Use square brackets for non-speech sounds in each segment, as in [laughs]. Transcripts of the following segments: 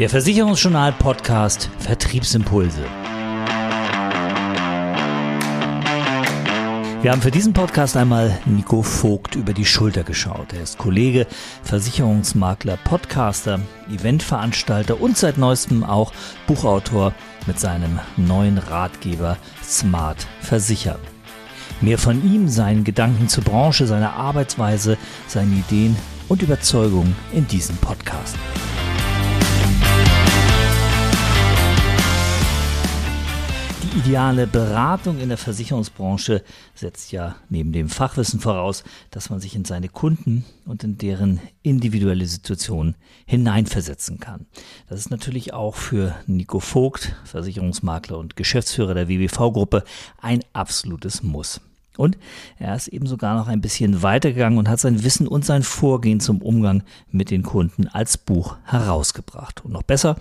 Der Versicherungsjournal Podcast Vertriebsimpulse. Wir haben für diesen Podcast einmal Nico Vogt über die Schulter geschaut. Er ist Kollege, Versicherungsmakler, Podcaster, Eventveranstalter und seit neuestem auch Buchautor mit seinem neuen Ratgeber Smart Versichern. Mehr von ihm, seinen Gedanken zur Branche, seiner Arbeitsweise, seinen Ideen und Überzeugungen in diesem Podcast. Die ideale Beratung in der Versicherungsbranche setzt ja neben dem Fachwissen voraus, dass man sich in seine Kunden und in deren individuelle Situation hineinversetzen kann. Das ist natürlich auch für Nico Vogt, Versicherungsmakler und Geschäftsführer der WBV-Gruppe, ein absolutes Muss. Und er ist eben sogar noch ein bisschen weitergegangen und hat sein Wissen und sein Vorgehen zum Umgang mit den Kunden als Buch herausgebracht. Und noch besser,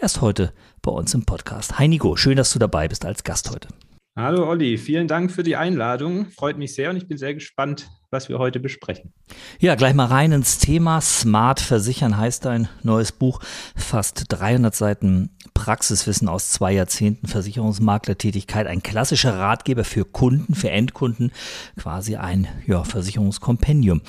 er ist heute bei uns im Podcast. Hi Nico, schön, dass du dabei bist als Gast heute. Hallo Olli, vielen Dank für die Einladung. Freut mich sehr und ich bin sehr gespannt, was wir heute besprechen. Ja, gleich mal rein ins Thema. Smart Versichern heißt ein neues Buch. Fast 300 Seiten Praxiswissen aus zwei Jahrzehnten Versicherungsmaklertätigkeit. Ein klassischer Ratgeber für Kunden, für Endkunden. Quasi ein ja, Versicherungskompendium.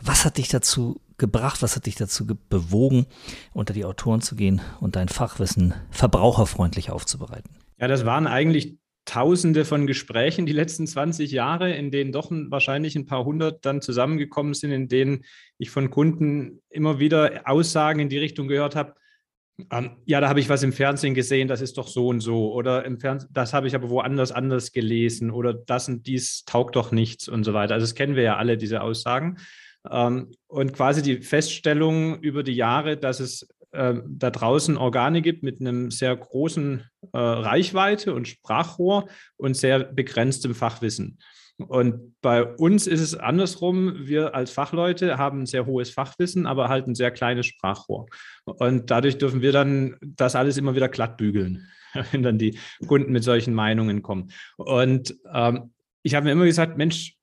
Was hat dich dazu gebracht? Was hat dich dazu bewogen, unter die Autoren zu gehen und dein Fachwissen verbraucherfreundlich aufzubereiten? Ja, das waren eigentlich Tausende von Gesprächen die letzten 20 Jahre, in denen doch wahrscheinlich ein paar hundert dann zusammengekommen sind, in denen ich von Kunden immer wieder Aussagen in die Richtung gehört habe. Ähm, ja, da habe ich was im Fernsehen gesehen, das ist doch so und so. Oder im Fernsehen, das habe ich aber woanders anders gelesen. Oder das und dies taugt doch nichts und so weiter. Also das kennen wir ja alle, diese Aussagen. Ähm, und quasi die Feststellung über die Jahre, dass es äh, da draußen Organe gibt mit einem sehr großen äh, Reichweite und Sprachrohr und sehr begrenztem Fachwissen. Und bei uns ist es andersrum. Wir als Fachleute haben ein sehr hohes Fachwissen, aber halt ein sehr kleines Sprachrohr. Und dadurch dürfen wir dann das alles immer wieder glatt bügeln, [laughs] wenn dann die Kunden mit solchen Meinungen kommen. Und ähm, ich habe mir immer gesagt, Mensch,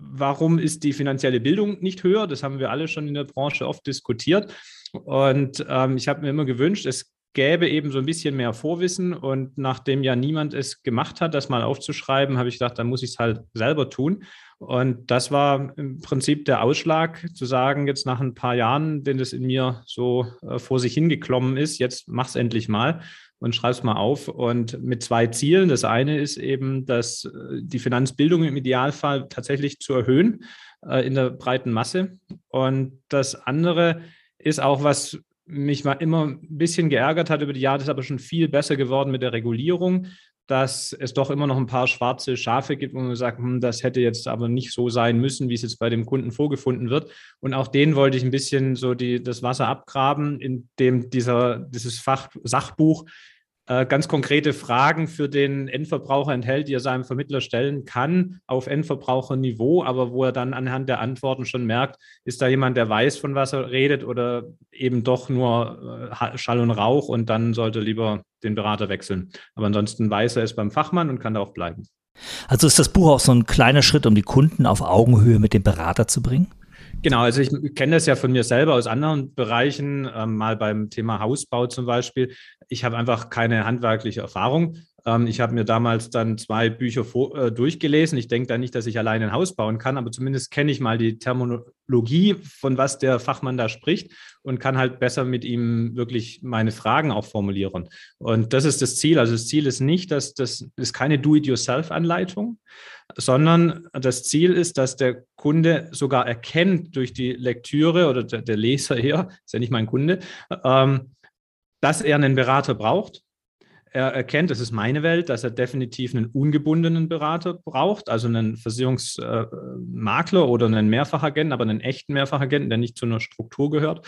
warum ist die finanzielle Bildung nicht höher? Das haben wir alle schon in der Branche oft diskutiert. Und ähm, ich habe mir immer gewünscht, es gäbe eben so ein bisschen mehr Vorwissen. Und nachdem ja niemand es gemacht hat, das mal aufzuschreiben, habe ich gedacht, dann muss ich es halt selber tun. Und das war im Prinzip der Ausschlag, zu sagen, jetzt nach ein paar Jahren, wenn das in mir so äh, vor sich hingeklommen ist, jetzt mach es endlich mal und schreib es mal auf. Und mit zwei Zielen. Das eine ist eben, dass äh, die Finanzbildung im Idealfall tatsächlich zu erhöhen äh, in der breiten Masse. Und das andere ist auch was mich mal immer ein bisschen geärgert hat über die Jahre, das ist aber schon viel besser geworden mit der Regulierung, dass es doch immer noch ein paar schwarze Schafe gibt, wo man sagt, hm, das hätte jetzt aber nicht so sein müssen, wie es jetzt bei dem Kunden vorgefunden wird. Und auch denen wollte ich ein bisschen so die, das Wasser abgraben, indem dieser, dieses Fach, Sachbuch ganz konkrete Fragen für den Endverbraucher enthält, die er seinem Vermittler stellen kann auf Endverbraucherniveau, aber wo er dann anhand der Antworten schon merkt, ist da jemand, der weiß, von was er redet oder eben doch nur äh, Schall und Rauch und dann sollte lieber den Berater wechseln. Aber ansonsten weiß er es beim Fachmann und kann da auch bleiben. Also ist das Buch auch so ein kleiner Schritt, um die Kunden auf Augenhöhe mit dem Berater zu bringen? Genau, also ich kenne das ja von mir selber aus anderen Bereichen, ähm, mal beim Thema Hausbau zum Beispiel. Ich habe einfach keine handwerkliche Erfahrung. Ähm, ich habe mir damals dann zwei Bücher vor, äh, durchgelesen. Ich denke da nicht, dass ich alleine ein Haus bauen kann, aber zumindest kenne ich mal die Terminologie, von was der Fachmann da spricht und kann halt besser mit ihm wirklich meine Fragen auch formulieren. Und das ist das Ziel. Also das Ziel ist nicht, dass das ist keine Do-it-yourself-Anleitung, sondern das Ziel ist, dass der Kunde sogar erkennt durch die Lektüre oder der, der Leser hier, ist ja nicht mein Kunde, ähm, dass er einen Berater braucht. Er erkennt, das ist meine Welt, dass er definitiv einen ungebundenen Berater braucht, also einen Versicherungsmakler äh, oder einen Mehrfachagenten, aber einen echten Mehrfachagenten, der nicht zu einer Struktur gehört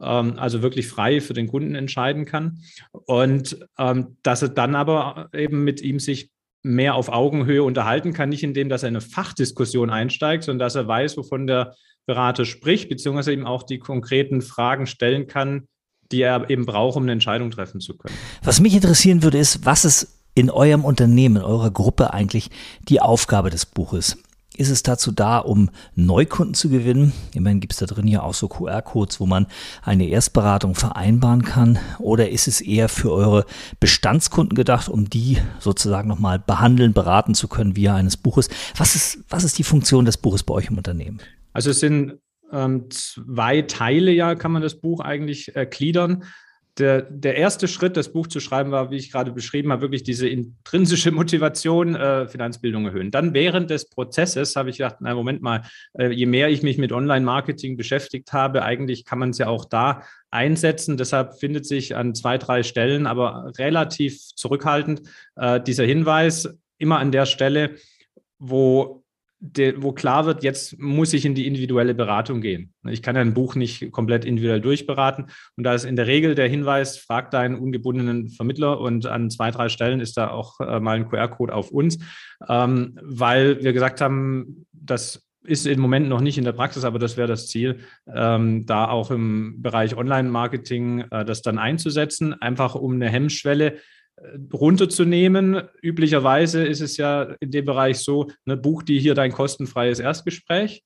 ähm, also wirklich frei für den Kunden entscheiden kann. Und ähm, dass er dann aber eben mit ihm sich mehr auf Augenhöhe unterhalten kann, nicht indem, dass er eine Fachdiskussion einsteigt, sondern dass er weiß, wovon der Berater spricht, beziehungsweise eben auch die konkreten Fragen stellen kann, die er eben braucht, um eine Entscheidung treffen zu können. Was mich interessieren würde, ist, was ist in eurem Unternehmen, in eurer Gruppe eigentlich die Aufgabe des Buches? Ist es dazu da, um Neukunden zu gewinnen? Immerhin gibt es da drin ja auch so QR-Codes, wo man eine Erstberatung vereinbaren kann. Oder ist es eher für eure Bestandskunden gedacht, um die sozusagen nochmal behandeln, beraten zu können via eines Buches? Was ist, was ist die Funktion des Buches bei euch im Unternehmen? Also es sind ähm, zwei Teile, ja, kann man das Buch eigentlich äh, gliedern der, der erste Schritt, das Buch zu schreiben, war, wie ich gerade beschrieben habe, wirklich diese intrinsische [laughs] Motivation, äh, Finanzbildung erhöhen. Dann während des Prozesses habe ich gedacht, na Moment mal, äh, je mehr ich mich mit Online-Marketing beschäftigt habe, eigentlich kann man es ja auch da einsetzen. Deshalb findet sich an zwei, drei Stellen, aber relativ zurückhaltend, äh, dieser Hinweis immer an der Stelle, wo de, wo klar wird, jetzt muss ich in die individuelle Beratung gehen. Ich kann ein Buch nicht komplett individuell durchberaten. Und da ist in der Regel der Hinweis, frag deinen ungebundenen Vermittler und an zwei, drei Stellen ist da auch äh, mal ein QR-Code auf uns, ähm, weil wir gesagt haben, das ist im Moment noch nicht in der Praxis, aber das wäre das Ziel, ähm, da auch im Bereich Online-Marketing äh, das dann einzusetzen, einfach um eine Hemmschwelle runterzunehmen. Üblicherweise ist es ja in dem Bereich so, ne, buch dir hier dein kostenfreies Erstgespräch.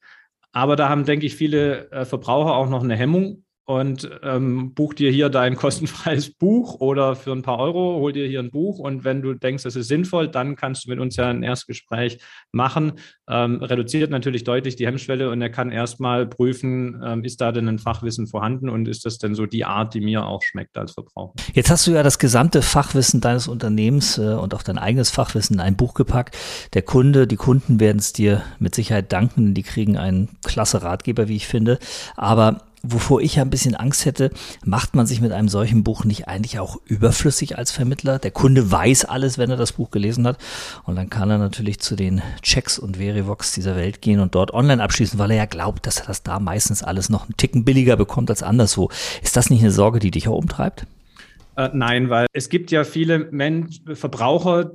Aber da haben, denke ich, viele äh, Verbraucher auch noch eine Hemmung, und ähm, buch dir hier dein [laughs] kostenfreies Buch oder für ein paar Euro hol dir hier ein Buch und wenn du denkst, das ist sinnvoll, dann kannst du mit uns ja ein Erstgespräch machen. Ähm, reduziert natürlich deutlich die Hemmschwelle und er kann erstmal prüfen, ähm, ist da denn ein Fachwissen vorhanden und ist das denn so die Art, die mir auch schmeckt als Verbraucher. Jetzt hast du ja das gesamte Fachwissen deines Unternehmens äh, und auch dein eigenes Fachwissen in ein Buch gepackt. Der Kunde, die Kunden werden es dir mit Sicherheit danken, die kriegen einen klasse Ratgeber, wie ich finde. Aber wovor ich ja ein bisschen Angst hätte, macht man sich mit einem solchen Buch nicht eigentlich auch überflüssig als Vermittler? Der Kunde weiß alles, wenn er das Buch gelesen hat. Und dann kann er natürlich zu den Checks und Verivox dieser Welt gehen und dort online abschließen, weil er ja glaubt, dass er das da meistens alles noch einen Ticken billiger bekommt als anderswo. Ist das nicht eine Sorge, die dich auch umtreibt? Äh, nein, weil es gibt ja viele Mensch Verbraucher,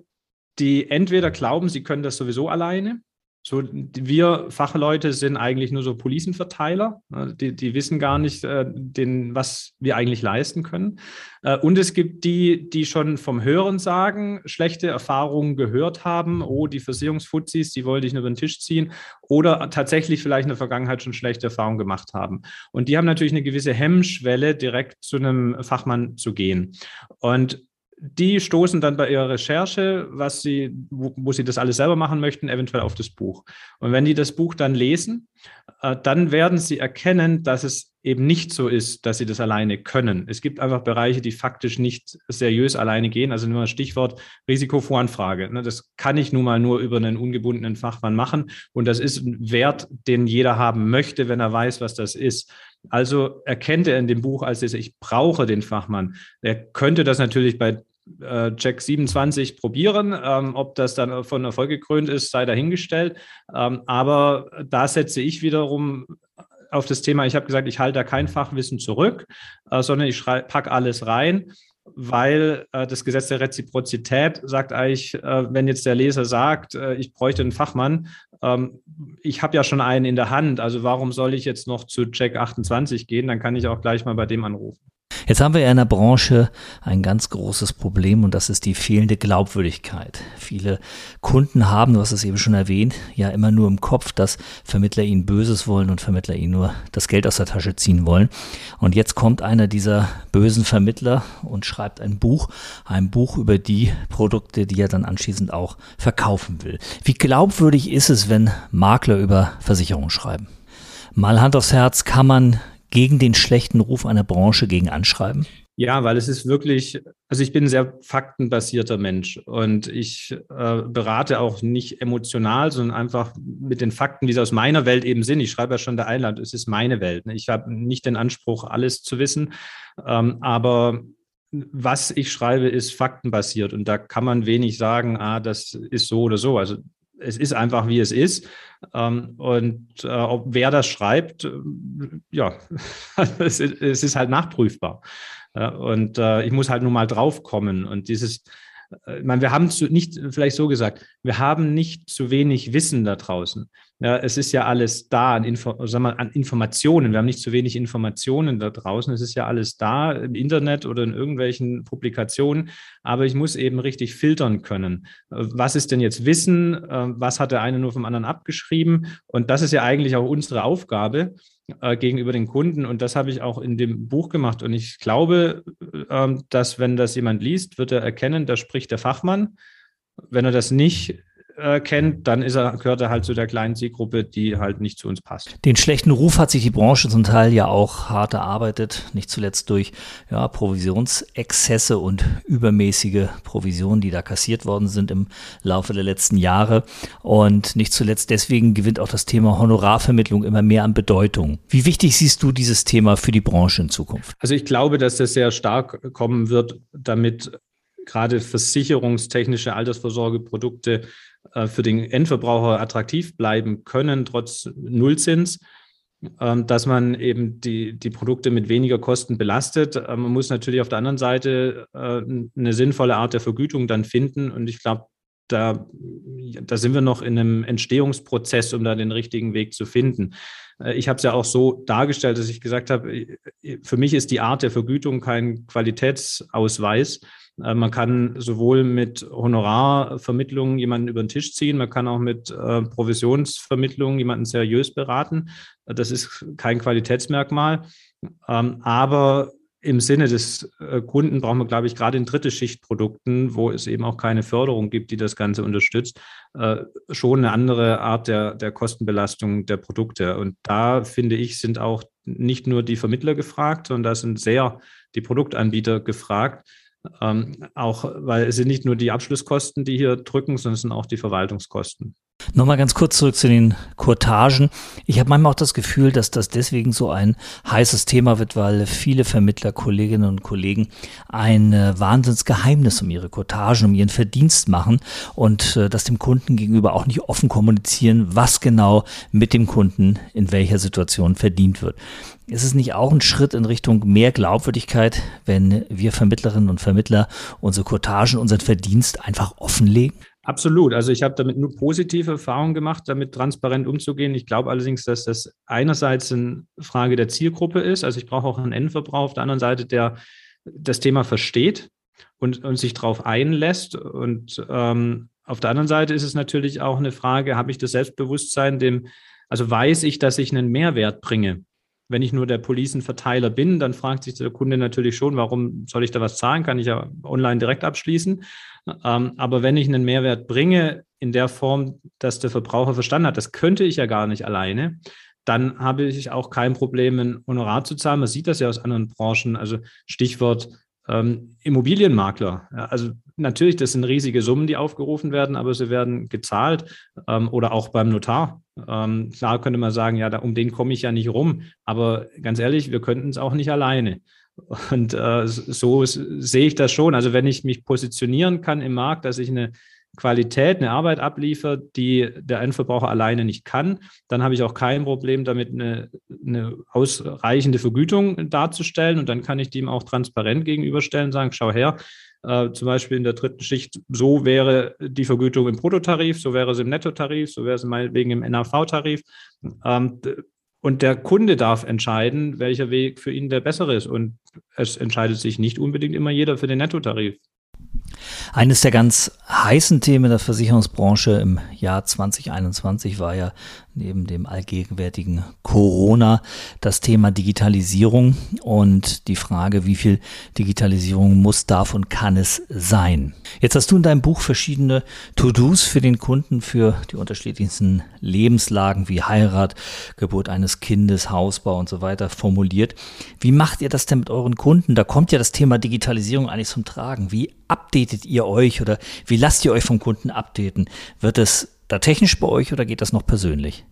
die entweder glauben, sie können das sowieso alleine so, wir Fachleute sind eigentlich nur so Policenverteiler. Die, die wissen gar nicht, äh, den, was wir eigentlich leisten können. Äh, und es gibt die, die schon vom Hören sagen, schlechte Erfahrungen gehört haben. Oh, die Versicherungsfuzis, die wollte ich nur über den Tisch ziehen. Oder tatsächlich vielleicht in der Vergangenheit schon schlechte Erfahrungen gemacht haben. Und die haben natürlich eine gewisse Hemmschwelle, direkt zu einem Fachmann zu gehen. Und die stoßen dann bei ihrer Recherche, was sie, wo, wo, sie das alles selber machen möchten, eventuell auf das Buch. Und wenn die das Buch dann lesen, äh, dann werden sie erkennen, dass es eben nicht so ist, dass sie das alleine können. Es gibt einfach Bereiche, die faktisch nicht seriös alleine gehen. Also nur Stichwort Risikovoranfrage. Ne? Das kann ich nun mal nur über einen ungebundenen Fachmann machen. Und das ist ein Wert, den jeder haben möchte, wenn er weiß, was das ist. Also erkennt er in dem Buch als ich brauche den Fachmann. Er könnte das natürlich bei äh, Jack 27 probieren. Ähm, ob das dann von Erfolg gekrönt ist, sei dahingestellt. Ähm, aber da setze ich wiederum auf das Thema, ich habe gesagt, ich halte da kein Fachwissen zurück, äh, sondern ich packe alles rein, weil äh, das Gesetz der Reziprozität sagt eigentlich, äh, wenn jetzt der Leser sagt, äh, ich bräuchte einen Fachmann, ähm, ich habe ja schon einen in der Hand, also warum soll ich jetzt noch zu Jack 28 gehen? Dann kann ich auch gleich mal bei dem anrufen. Jetzt haben wir in der Branche ein ganz großes Problem und das ist die fehlende Glaubwürdigkeit. Viele Kunden haben, du hast es eben schon erwähnt, ja immer nur im Kopf, dass Vermittler ihnen Böses wollen und Vermittler ihnen nur das Geld aus der Tasche ziehen wollen. Und jetzt kommt einer dieser bösen Vermittler und schreibt ein Buch, ein Buch über die Produkte, die er dann anschließend auch verkaufen will. Wie glaubwürdig ist es, wenn Makler über Versicherungen schreiben? Mal Hand aufs Herz, kann man gegen den schlechten Ruf einer Branche gegen anschreiben? Ja, weil es ist wirklich, also ich bin ein sehr faktenbasierter Mensch und ich äh, berate auch nicht emotional, sondern einfach mit den Fakten, wie sie aus meiner Welt eben sind. Ich schreibe ja schon der Einland, es ist meine Welt. Ne? Ich habe nicht den Anspruch, alles zu wissen, ähm, aber was ich schreibe, ist faktenbasiert und da kann man wenig sagen, ah, das ist so oder so. Also es ist einfach, wie es ist. Ähm, und äh, wer das schreibt, ja, [laughs] es, ist halt nachprüfbar. Und äh, ich muss halt nur mal draufkommen. Und dieses, äh, ich meine, wir haben zu, nicht, vielleicht so gesagt, wir haben nicht zu wenig Wissen da draußen. Ja, es ist ja alles da an, Info wir, an Informationen. Wir haben nicht zu wenig Informationen da draußen. Es ist ja alles da im Internet oder in irgendwelchen Publikationen. Aber ich muss eben richtig filtern können. Was ist denn jetzt Wissen? Was hat der eine nur vom anderen abgeschrieben? Und das ist ja eigentlich auch unsere Aufgabe äh, gegenüber den Kunden. Und das habe ich auch in dem Buch gemacht. Und ich glaube, äh, dass wenn das jemand liest, wird er erkennen, da spricht der Fachmann. Wenn er das nicht äh, kennt, dann ist er, gehört er halt zu der kleinen Zielgruppe, die halt nicht zu uns passt. Den schlechten Ruf hat sich die Branche zum Teil ja auch hart erarbeitet, nicht zuletzt durch ja, Provisionsexzesse und übermäßige Provisionen, die da kassiert worden sind im Laufe der letzten Jahre. Und nicht zuletzt deswegen gewinnt auch das Thema Honorarvermittlung immer mehr an Bedeutung. Wie wichtig siehst du dieses Thema für die Branche in Zukunft? Also ich glaube, dass das sehr stark kommen wird, damit gerade versicherungstechnische Altersvorsorgeprodukte für den Endverbraucher attraktiv bleiben können, trotz Nullzins, ähm, dass man eben die, die Produkte mit weniger Kosten belastet. Äh, man muss natürlich auf der anderen Seite äh, eine sinnvolle Art der Vergütung dann finden. Und ich glaube, da, da sind wir noch in einem Entstehungsprozess, um da den richtigen Weg zu finden. Ich habe es ja auch so dargestellt, dass ich gesagt habe, für mich ist die Art der Vergütung kein Qualitätsausweis, äh, man kann sowohl mit Honorarvermittlung jemanden über den Tisch ziehen, man kann auch mit äh, Provisionsvermittlung jemanden seriös beraten. Das ist kein Qualitätsmerkmal. Ähm, aber im Sinne des äh, Kunden brauchen wir, glaube ich, gerade in dritte Schichtprodukten, wo es eben auch keine Förderung gibt, die das Ganze unterstützt, schon eine andere Art der, der Kostenbelastung der Produkte. Und da finde ich, sind auch nicht nur die Vermittler gefragt, sondern da sind sehr die Produktanbieter gefragt, ähm, auch, weil es sind nicht nur die Abschlusskosten, die hier drücken, sondern es sind auch die Verwaltungskosten. Nochmal ganz kurz zurück zu den Kurtagen. Ich habe manchmal auch das Gefühl, dass das deswegen so ein heißes Thema wird, weil viele Vermittler, Kolleginnen und Kollegen ein äh, Wahnsinnsgeheimnis um ihre Kurtagen, um ihren Verdienst machen und äh, das dem Kunden gegenüber auch nicht offen kommunizieren, was genau mit dem Kunden in welcher Situation verdient wird. Ist es nicht auch ein Schritt in Richtung mehr Glaubwürdigkeit, wenn wir Vermittlerinnen und Vermittler unsere Kurtagen, unseren Verdienst einfach offenlegen? Absolut. Also ich habe damit nur positive Erfahrungen gemacht, damit transparent umzugehen. Ich glaube allerdings, dass das einerseits eine Frage der Zielgruppe ist. Also ich brauche auch einen Endverbraucher auf der anderen Seite, der das Thema versteht und, und sich darauf einlässt. Und ähm, auf der anderen Seite ist es natürlich auch eine Frage, habe ich das Selbstbewusstsein, dem, also weiß ich, dass ich einen Mehrwert bringe? Wenn ich nur der Policenverteiler bin, dann fragt sich der Kunde natürlich schon, warum soll ich da was zahlen? Kann ich ja online direkt abschließen. Ähm, aber wenn ich einen Mehrwert bringe in der Form, dass der Verbraucher verstanden hat, das könnte ich ja gar nicht alleine, dann habe ich auch kein Problem, ein Honorar zu zahlen. Man sieht das ja aus anderen Branchen. Also Stichwort ähm, Immobilienmakler. Ja, also natürlich, das sind riesige Summen, die aufgerufen werden, aber sie werden gezahlt ähm, oder auch beim Notar. Ähm, klar könnte man sagen, ja, da, um den komme ich ja nicht rum, aber ganz ehrlich, wir könnten es auch nicht alleine. Und äh, so sehe ich das schon. Also wenn ich mich positionieren kann im Markt, dass ich eine Qualität, eine Arbeit abliefere, die der Endverbraucher alleine nicht kann, dann habe ich auch kein Problem damit, eine, eine ausreichende Vergütung darzustellen. Und dann kann ich dem auch transparent gegenüberstellen, sagen, schau her, äh, zum Beispiel in der dritten Schicht, so wäre die Vergütung im Bruttotarif, so wäre es im Nettotarif, so wäre es meinetwegen im NAV-Tarif. Ähm, und der Kunde darf entscheiden, welcher Weg für ihn der bessere ist. Und es entscheidet sich nicht unbedingt immer jeder für den Nettotarif. Eines der ganz heißen Themen der Versicherungsbranche im Jahr 2021 war ja neben dem allgegenwärtigen Corona das Thema Digitalisierung und die Frage, wie viel Digitalisierung muss, darf und kann es sein. Jetzt hast du in deinem Buch verschiedene To-Dos für den Kunden für die unterschiedlichsten Lebenslagen wie Heirat, Geburt eines Kindes, Hausbau und so weiter formuliert. Wie macht ihr das denn mit euren Kunden? Da kommt ja das Thema Digitalisierung eigentlich zum Tragen. Wie updatet ihr euch oder wie lasst ihr euch vom Kunden updaten? Wird es da technisch bei euch oder geht das noch persönlich?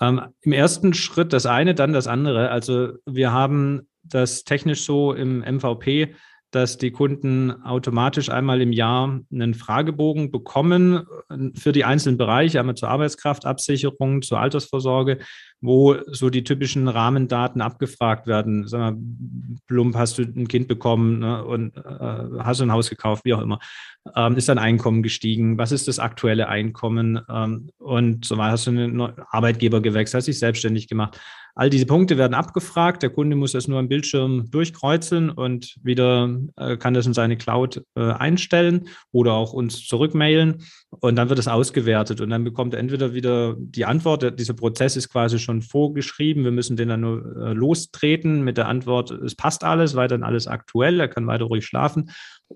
Ähm, Im ersten Schritt das eine, dann das andere. Also wir haben das technisch so im MVP, dass die Kunden automatisch einmal im Jahr einen Fragebogen bekommen äh, für die einzelnen Bereiche, einmal zur Arbeitskraftabsicherung, zur Altersvorsorge, wo so die typischen Rahmendaten abgefragt werden. Sagen wir, plump hast du ein Kind bekommen ne, und äh, hast du ein Haus gekauft, wie auch immer. Ähm, ist dein Einkommen gestiegen? Was ist das aktuelle Einkommen? Ähm, und so weiter. Hast du einen Arbeitgeber gewechselt? Hast dich selbstständig gemacht? All diese Punkte werden abgefragt. Der Kunde muss das nur am Bildschirm durchkreuzen und wieder äh, kann das in seine Cloud äh, einstellen oder auch uns zurückmailen. Und dann wird es ausgewertet und dann bekommt er entweder wieder die Antwort. Dieser Prozess ist quasi schon vorgeschrieben. Wir müssen den dann nur äh, lostreten mit der Antwort, es passt alles, weiterhin alles aktuell. Er kann weiter ruhig schlafen.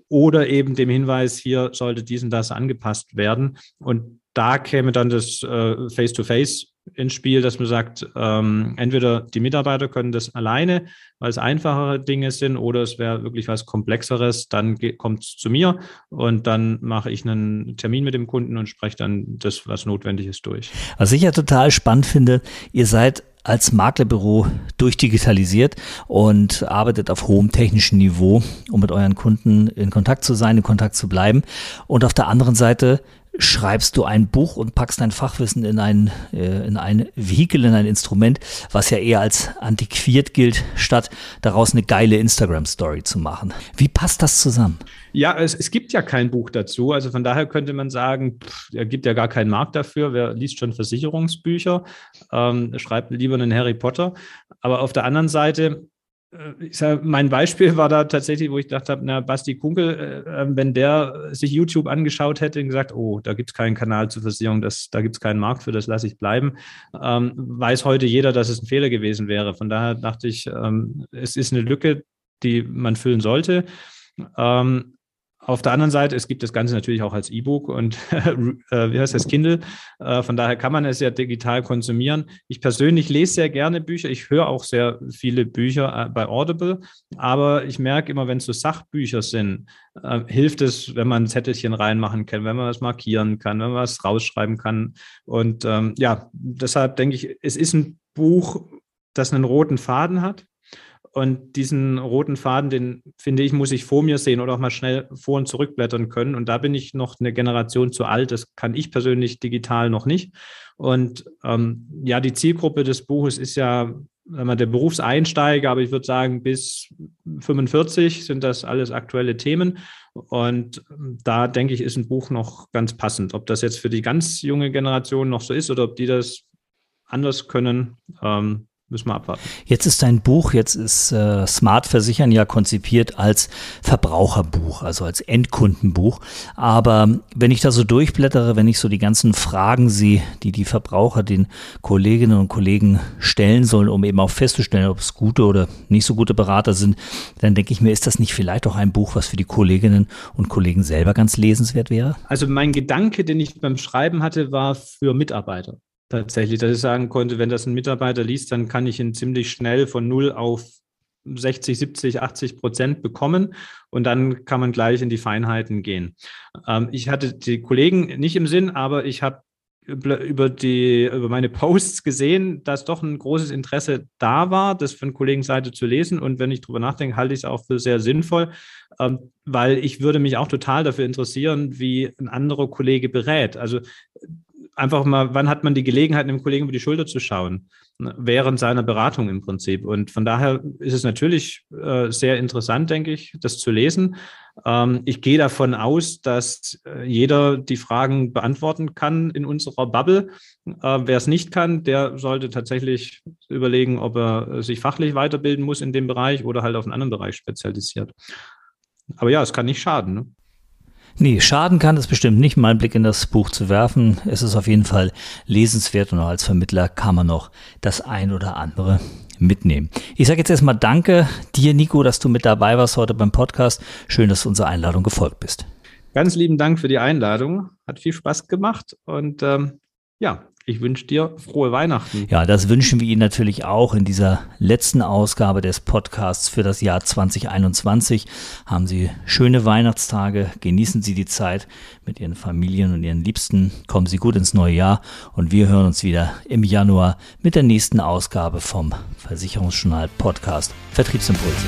Oder eben dem Hinweis, hier sollte dies und das angepasst werden. Und da käme dann das äh, Face-to-Face ins Spiel, dass man sagt, ähm, entweder die Mitarbeiter können das alleine, weil es einfachere Dinge sind, oder es wäre wirklich was Komplexeres, dann kommt es zu mir und dann mache ich einen Termin mit dem Kunden und spreche dann das, was notwendig ist, durch. Was ich ja total spannend finde, ihr seid als Maklerbüro durchdigitalisiert und arbeitet auf hohem technischen Niveau, um mit euren Kunden in Kontakt zu sein, in Kontakt zu bleiben. Und auf der anderen Seite schreibst du ein Buch und packst dein Fachwissen in ein, äh, in ein Vehikel, in ein Instrument, was ja eher als antiquiert gilt, statt daraus eine geile Instagram-Story zu machen. Wie passt das zusammen? Ja, es, es gibt ja kein Buch dazu. Also von daher könnte man sagen, es gibt ja gar keinen Markt dafür. Wer liest schon Versicherungsbücher, ähm, schreibt lieber einen Harry Potter. Aber auf der anderen Seite, sag, mein Beispiel war da tatsächlich, wo ich gedacht habe, na, Basti Kunkel, äh, ähm, wenn der sich YouTube angeschaut hätte und gesagt, oh, da gibt es keinen Kanal zur Versicherung, das, da gibt es keinen Markt für, das lasse ich bleiben, ähm, weiß heute jeder, dass es ein Fehler gewesen wäre. Von daher dachte ich, ähm, es ist eine Lücke, die man füllen sollte. Ähm, auf der anderen Seite, es gibt das Ganze natürlich auch als E-Book und [laughs] äh, wie heißt das, Kindle. Äh, von daher kann man es ja digital konsumieren. Ich persönlich lese sehr gerne Bücher. Ich höre auch sehr viele Bücher äh, bei Audible. Aber ich merke immer, wenn es so Sachbücher sind, äh, hilft es, wenn man ein Zettelchen reinmachen kann, wenn man was markieren kann, wenn man was rausschreiben kann. Und ähm, ja, deshalb denke ich, es ist ein Buch, das einen roten Faden hat und diesen roten Faden, den finde ich, muss ich vor mir sehen oder auch mal schnell vor und zurückblättern können. Und da bin ich noch eine Generation zu alt. Das kann ich persönlich digital noch nicht. Und ähm, ja, die Zielgruppe des Buches ist ja mal, der Berufseinsteiger, aber ich würde sagen, bis 45 sind das alles aktuelle Themen. Und da denke ich, ist ein Buch noch ganz passend. Ob das jetzt für die ganz junge Generation noch so ist oder ob die das anders können, ähm, müssen wir abwarten. Jetzt ist dein Buch, jetzt ist äh, Smart Versichern ja konzipiert als Verbraucherbuch, also als Endkundenbuch. Aber wenn ich da so durchblättere, wenn ich so die ganzen Fragen sehe, die die Verbraucher den Kolleginnen und Kollegen stellen sollen, um eben auch festzustellen, ob es gute oder nicht so gute Berater sind, dann denke ich mir, ist das nicht vielleicht auch ein Buch, was für die Kolleginnen und Kollegen selber ganz lesenswert wäre? Also mein Gedanke, den ich beim Schreiben hatte, war für Mitarbeiter tatsächlich, dass ich sagen konnte, wenn das ein Mitarbeiter liest, dann kann ich ihn ziemlich schnell von 0 auf 60, 70, 80 Prozent bekommen und dann kann man gleich in die Feinheiten gehen. Ähm, ich hatte die Kollegen nicht im Sinn, aber ich habe über die über meine [laughs] Posts gesehen, dass doch ein großes Interesse da war, das von Kollegenseite zu lesen. Und wenn ich darüber nachdenke, halte ich es auch für sehr sinnvoll, ähm, weil ich würde mich auch total dafür interessieren, wie ein anderer Kollege berät. Also einfach mal, wann hat man die Gelegenheit, einem Kollegen über die Schulter zu schauen? Ne, während seiner Beratung im Prinzip. Und von daher ist es natürlich äh, sehr interessant, denke ich, das zu lesen. Ähm, ich gehe davon aus, dass äh, jeder die Fragen beantworten kann in unserer Bubble. Äh, wer es nicht kann, der sollte tatsächlich überlegen, ob er sich fachlich weiterbilden muss in dem Bereich oder halt auf einen anderen Bereich spezialisiert. Aber ja, es kann nicht schaden. Ne? Nee, schaden kann es bestimmt nicht, mal einen Blick in das Buch zu werfen. Es ist auf jeden Fall lesenswert und als Vermittler kann man noch das ein oder andere mitnehmen. Ich sage jetzt erstmal Danke dir, Nico, dass du mit dabei warst heute beim Podcast. Schön, dass du unserer Einladung gefolgt bist. Ganz lieben Dank für die Einladung. Hat viel Spaß gemacht und ähm, ja, ich wünsche dir frohe Weihnachten. Ja, das wünschen wir Ihnen natürlich auch in dieser letzten Ausgabe des Podcasts für das Jahr 2021. Haben Sie schöne Weihnachtstage, genießen Sie die Zeit mit Ihren Familien und Ihren Liebsten, kommen Sie gut ins neue Jahr und wir hören uns wieder im Januar mit der nächsten Ausgabe vom Versicherungsjournal Podcast Vertriebsimpulse.